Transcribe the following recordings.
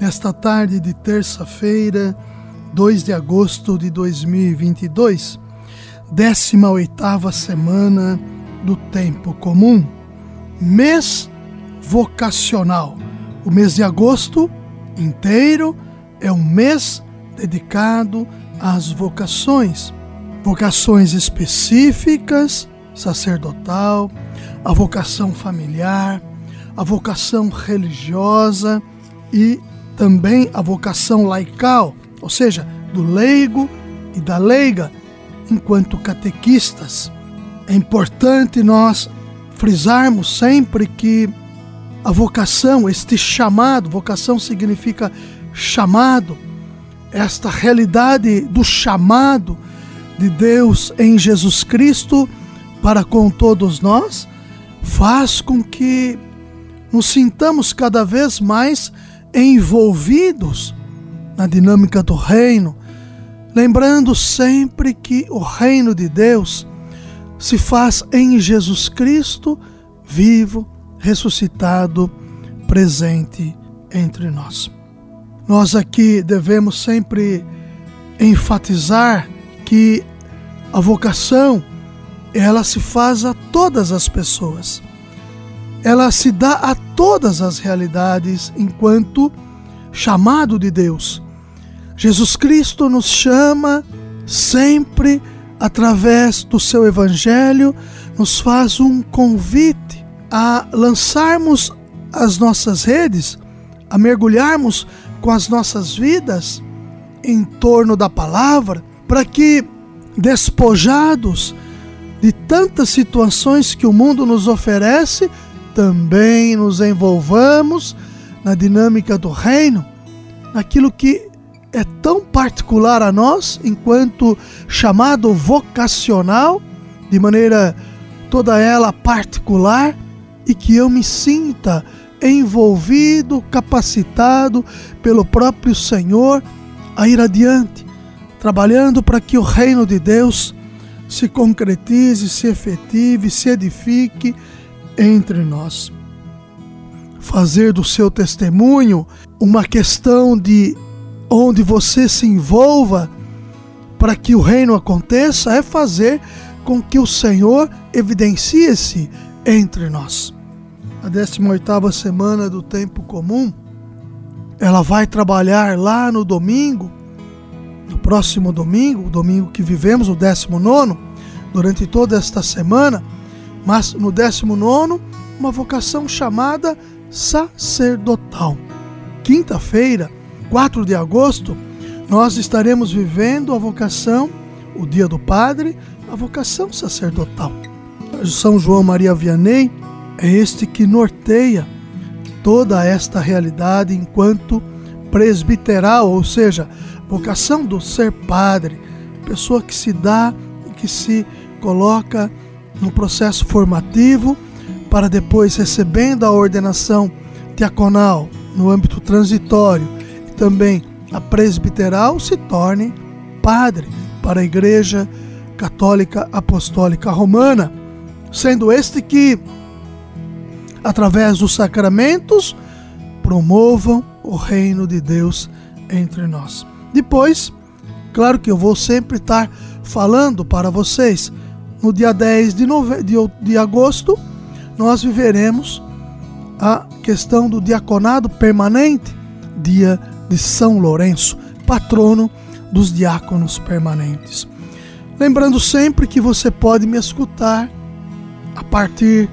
nesta tarde de terça-feira, 2 de agosto de 2022, 18ª semana do tempo comum, mês vocacional. O mês de agosto inteiro é um mês dedicado às vocações, vocações específicas, sacerdotal, a vocação familiar, a vocação religiosa e também a vocação laical, ou seja, do leigo e da leiga, enquanto catequistas. É importante nós frisarmos sempre que a vocação, este chamado, vocação significa chamado, esta realidade do chamado de Deus em Jesus Cristo para com todos nós, faz com que nos sintamos cada vez mais envolvidos na dinâmica do reino, lembrando sempre que o reino de Deus se faz em Jesus Cristo, vivo, ressuscitado, presente entre nós. Nós aqui devemos sempre enfatizar que a vocação ela se faz a todas as pessoas ela se dá a todas as realidades enquanto chamado de Deus. Jesus Cristo nos chama sempre através do seu evangelho, nos faz um convite a lançarmos as nossas redes, a mergulharmos com as nossas vidas em torno da palavra, para que despojados de tantas situações que o mundo nos oferece, também nos envolvamos na dinâmica do reino, naquilo que é tão particular a nós, enquanto chamado vocacional, de maneira toda ela particular, e que eu me sinta envolvido, capacitado pelo próprio Senhor a ir adiante, trabalhando para que o reino de Deus se concretize, se efetive, se edifique entre nós. Fazer do seu testemunho uma questão de onde você se envolva para que o reino aconteça é fazer com que o Senhor evidencie-se entre nós. A 18ª semana do tempo comum, ela vai trabalhar lá no domingo, no próximo domingo, o domingo que vivemos, o 19 durante toda esta semana, mas no 19, uma vocação chamada sacerdotal. Quinta-feira, 4 de agosto, nós estaremos vivendo a vocação, o Dia do Padre, a vocação sacerdotal. São João Maria Vianney é este que norteia toda esta realidade enquanto presbiteral, ou seja, vocação do ser padre, pessoa que se dá e que se coloca no processo formativo, para depois, recebendo a ordenação diaconal no âmbito transitório e também a presbiteral, se torne padre para a Igreja Católica Apostólica Romana, sendo este que, através dos sacramentos, promovam o reino de Deus entre nós. Depois, claro que eu vou sempre estar falando para vocês no dia 10 de, nove... de, de agosto, nós viveremos a questão do diaconado permanente, dia de São Lourenço, patrono dos diáconos permanentes. Lembrando sempre que você pode me escutar a partir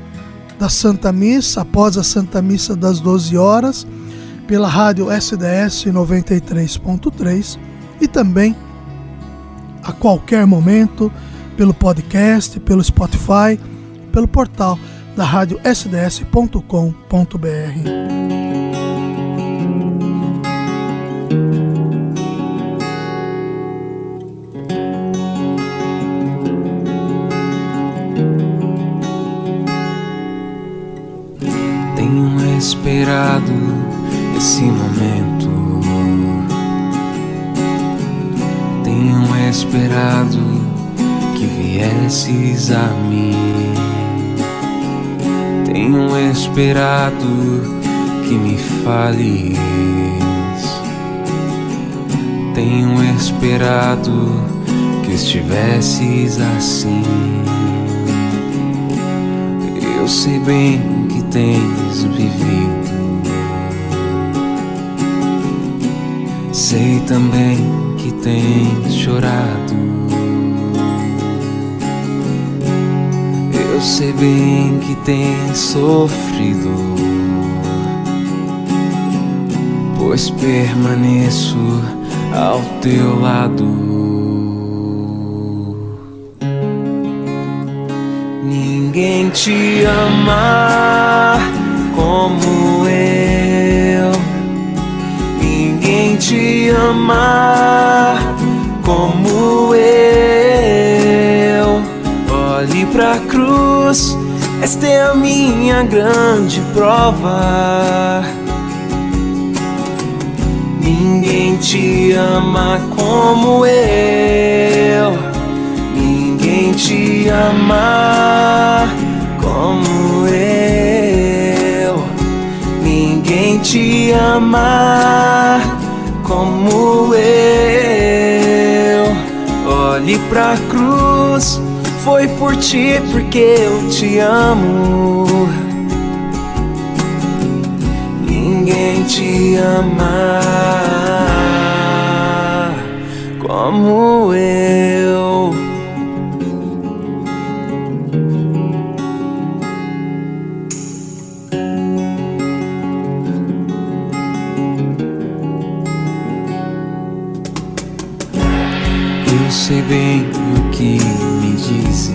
da Santa Missa, após a Santa Missa das 12 horas, pela rádio SDS 93.3 e também a qualquer momento pelo podcast, pelo Spotify, pelo portal da rádio sds.com.br. Tenho esperado esse momento. Tenho esperado viesses a mim. Tenho esperado que me fales. Tenho esperado que estivesses assim. Eu sei bem que tens vivido. Sei também que tens chorado. Eu sei bem que tens sofrido. Pois permaneço ao teu lado. Ninguém te ama como eu. Ninguém te ama como eu. Pra cruz, esta é a minha grande prova. Ninguém te ama como eu. Ninguém te ama como eu. Ninguém te ama como eu. Olhe pra cruz, foi por ti porque eu te amo. Ninguém te ama como eu. Eu sei bem o que dizes,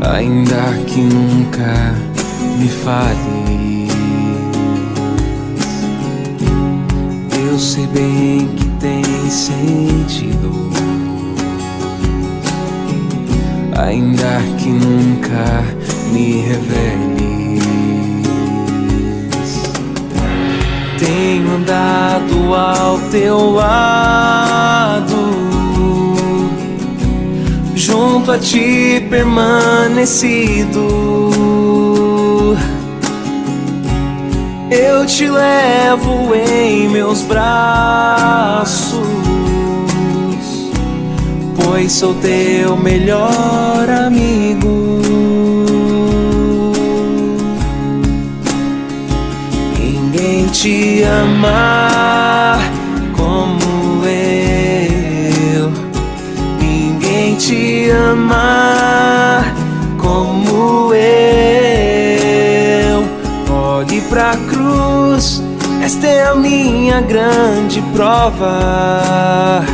ainda que nunca me fales. Eu sei bem que tem sentido, ainda que nunca me reveles. Tenho andado ao teu lado, junto a ti permanecido. Eu te levo em meus braços, pois sou teu melhor amigo. Ninguém te ama te ama como eu. Olhe pra cruz, esta é a minha grande prova.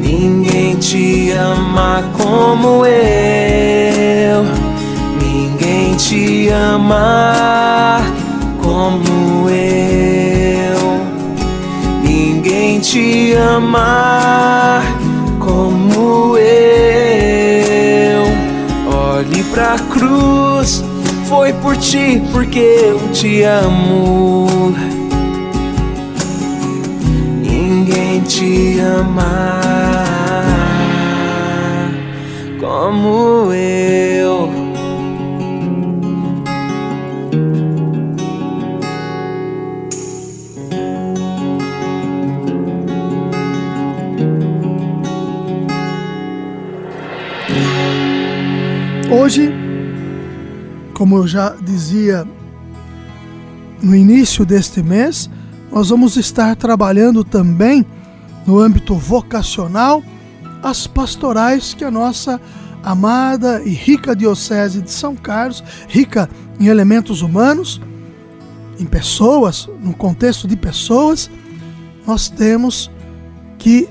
Ninguém te ama como eu. Ninguém te ama como eu. Ninguém te ama como eu. Olhe pra cruz, foi por ti porque eu te amo. Ninguém te ama como eu. Como eu já dizia no início deste mês, nós vamos estar trabalhando também no âmbito vocacional as pastorais que a nossa amada e rica Diocese de São Carlos, rica em elementos humanos, em pessoas, no contexto de pessoas, nós temos que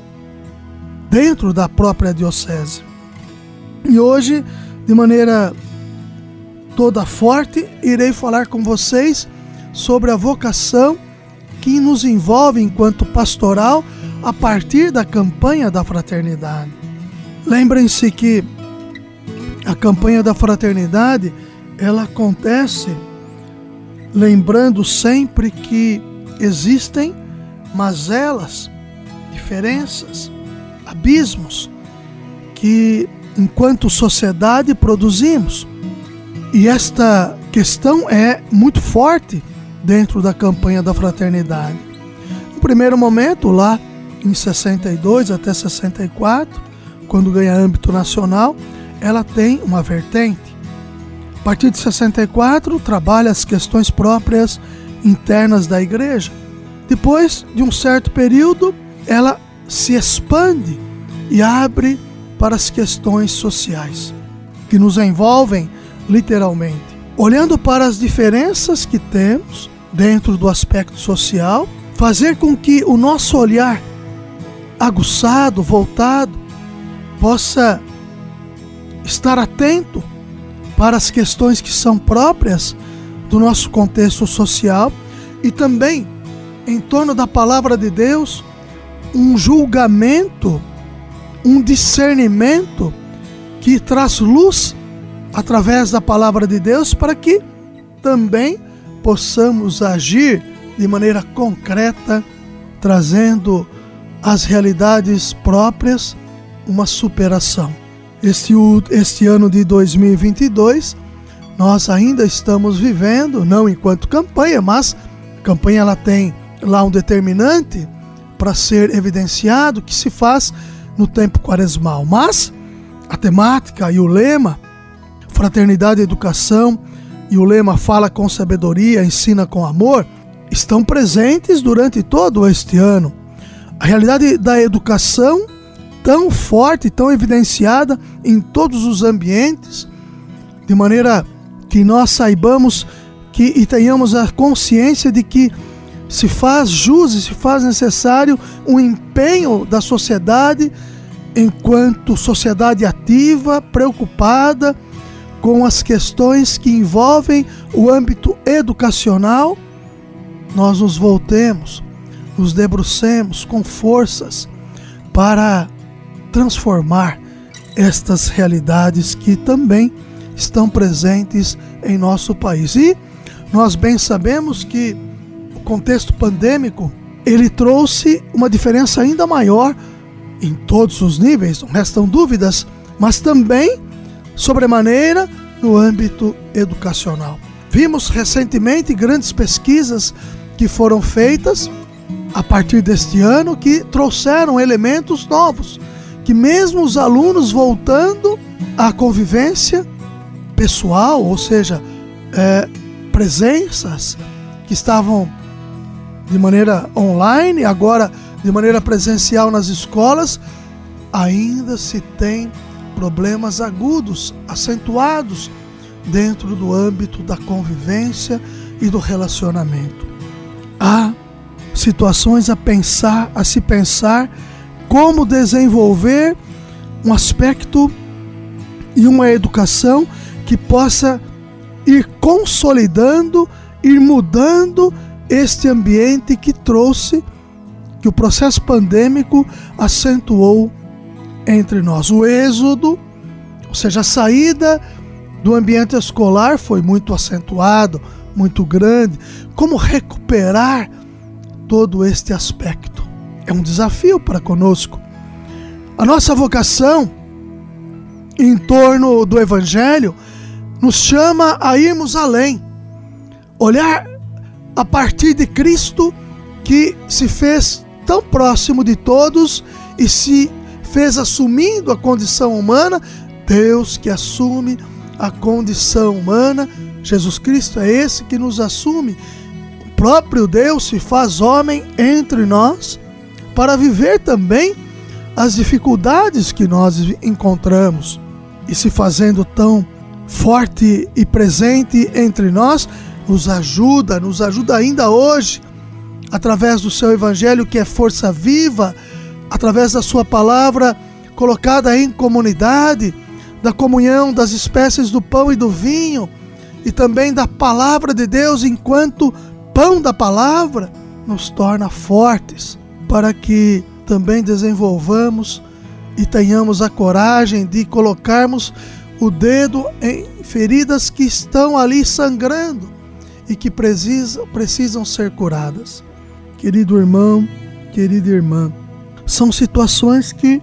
dentro da própria Diocese. E hoje, de maneira toda forte, irei falar com vocês sobre a vocação que nos envolve enquanto pastoral a partir da campanha da fraternidade. Lembrem-se que a campanha da fraternidade, ela acontece lembrando sempre que existem mazelas, diferenças, abismos que enquanto sociedade produzimos. E esta questão é muito forte dentro da campanha da fraternidade. No primeiro momento, lá em 62 até 64, quando ganha âmbito nacional, ela tem uma vertente. A partir de 64, trabalha as questões próprias internas da igreja. Depois de um certo período, ela se expande e abre para as questões sociais, que nos envolvem literalmente. Olhando para as diferenças que temos dentro do aspecto social, fazer com que o nosso olhar aguçado, voltado, possa estar atento para as questões que são próprias do nosso contexto social e também em torno da palavra de Deus, um julgamento, um discernimento que traz luz através da palavra de Deus para que também possamos agir de maneira concreta, trazendo às realidades próprias uma superação. Este, este ano de 2022, nós ainda estamos vivendo, não enquanto campanha, mas a campanha ela tem lá um determinante para ser evidenciado que se faz no tempo quaresmal. Mas a temática e o lema, fraternidade e educação, e o lema fala com sabedoria, ensina com amor, estão presentes durante todo este ano. A realidade da educação, tão forte, tão evidenciada em todos os ambientes, de maneira que nós saibamos que e tenhamos a consciência de que se faz jus e se faz necessário um empenho da sociedade enquanto sociedade ativa, preocupada com as questões que envolvem o âmbito educacional, nós nos voltemos nos debrucemos com forças para transformar estas realidades que também estão presentes em nosso país. E nós bem sabemos que o contexto pandêmico ele trouxe uma diferença ainda maior em todos os níveis, não restam dúvidas, mas também sobremaneira no âmbito educacional. Vimos recentemente grandes pesquisas que foram feitas a partir deste ano que trouxeram elementos novos, que mesmo os alunos voltando à convivência pessoal, ou seja, é, presenças que estavam de maneira online, agora de maneira presencial nas escolas, ainda se tem problemas agudos, acentuados dentro do âmbito da convivência e do relacionamento. Há situações a pensar, a se pensar como desenvolver um aspecto e uma educação que possa ir consolidando, ir mudando este ambiente que trouxe, que o processo pandêmico acentuou entre nós. O êxodo, ou seja, a saída do ambiente escolar foi muito acentuado, muito grande. Como recuperar todo este aspecto. É um desafio para conosco. A nossa vocação em torno do Evangelho nos chama a irmos além, olhar a partir de Cristo que se fez tão próximo de todos e se fez assumindo a condição humana, Deus que assume a condição humana, Jesus Cristo é esse que nos assume. Próprio Deus se faz homem entre nós para viver também as dificuldades que nós encontramos. E se fazendo tão forte e presente entre nós, nos ajuda, nos ajuda ainda hoje, através do seu evangelho que é força viva, através da sua palavra colocada em comunidade, da comunhão das espécies do pão e do vinho, e também da palavra de Deus enquanto pão da palavra nos torna fortes para que também desenvolvamos e tenhamos a coragem de colocarmos o dedo em feridas que estão ali sangrando e que precisam, precisam ser curadas. Querido irmão, querida irmã, são situações que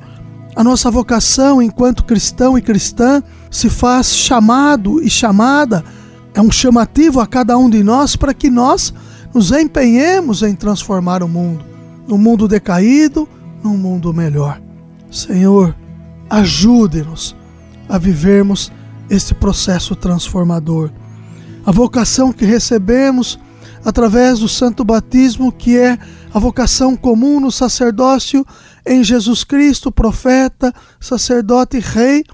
a nossa vocação enquanto cristão e cristã se faz chamado e chamada, é um chamativo a cada um de nós para que nós nos empenhemos em transformar o mundo, no mundo decaído, num mundo melhor. Senhor, ajude-nos a vivermos esse processo transformador. A vocação que recebemos através do santo batismo, que é a vocação comum no sacerdócio em Jesus Cristo, profeta, sacerdote e rei,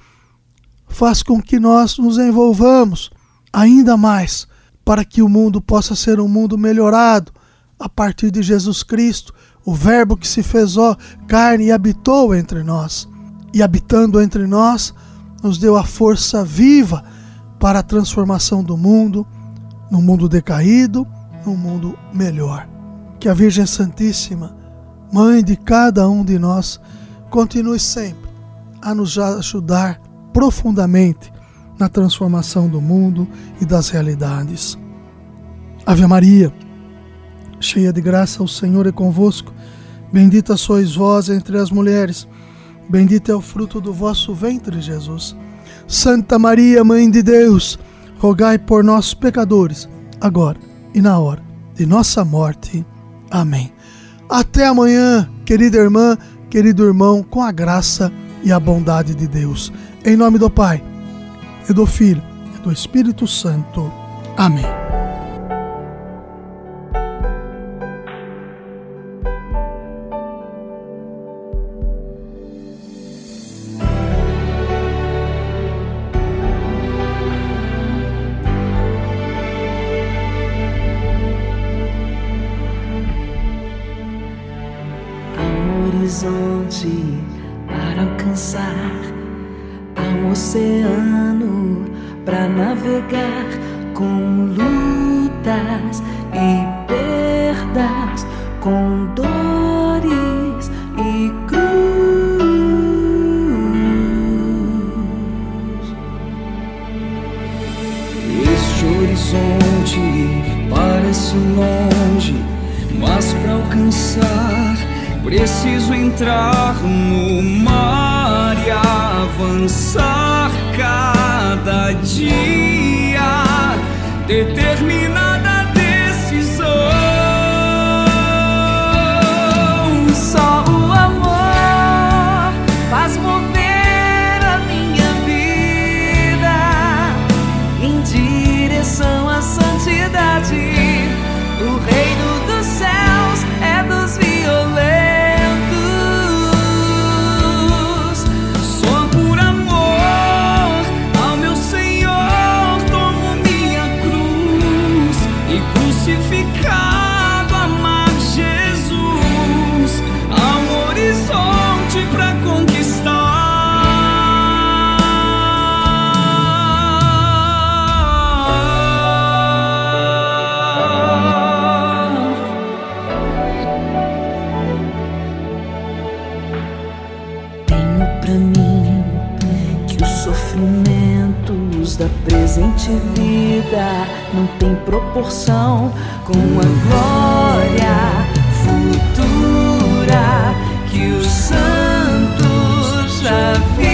faz com que nós nos envolvamos ainda mais para que o mundo possa ser um mundo melhorado a partir de Jesus Cristo, o Verbo que se fez ó, carne e habitou entre nós. E habitando entre nós, nos deu a força viva para a transformação do mundo, no mundo decaído, num mundo melhor. Que a Virgem Santíssima, Mãe de cada um de nós, continue sempre a nos ajudar profundamente na transformação do mundo e das realidades. Ave Maria, cheia de graça, o Senhor é convosco. Bendita sois vós entre as mulheres, bendito é o fruto do vosso ventre, Jesus. Santa Maria, Mãe de Deus, rogai por nós, pecadores, agora e na hora de nossa morte. Amém. Até amanhã, querida irmã, querido irmão, com a graça e a bondade de Deus. Em nome do Pai, e do Filho, e do Espírito Santo. Amém. Horizonte parece longe, mas para alcançar Preciso entrar no mar e avançar cada dia, determinada vida não têm proporção com a glória futura que os santos já vivem.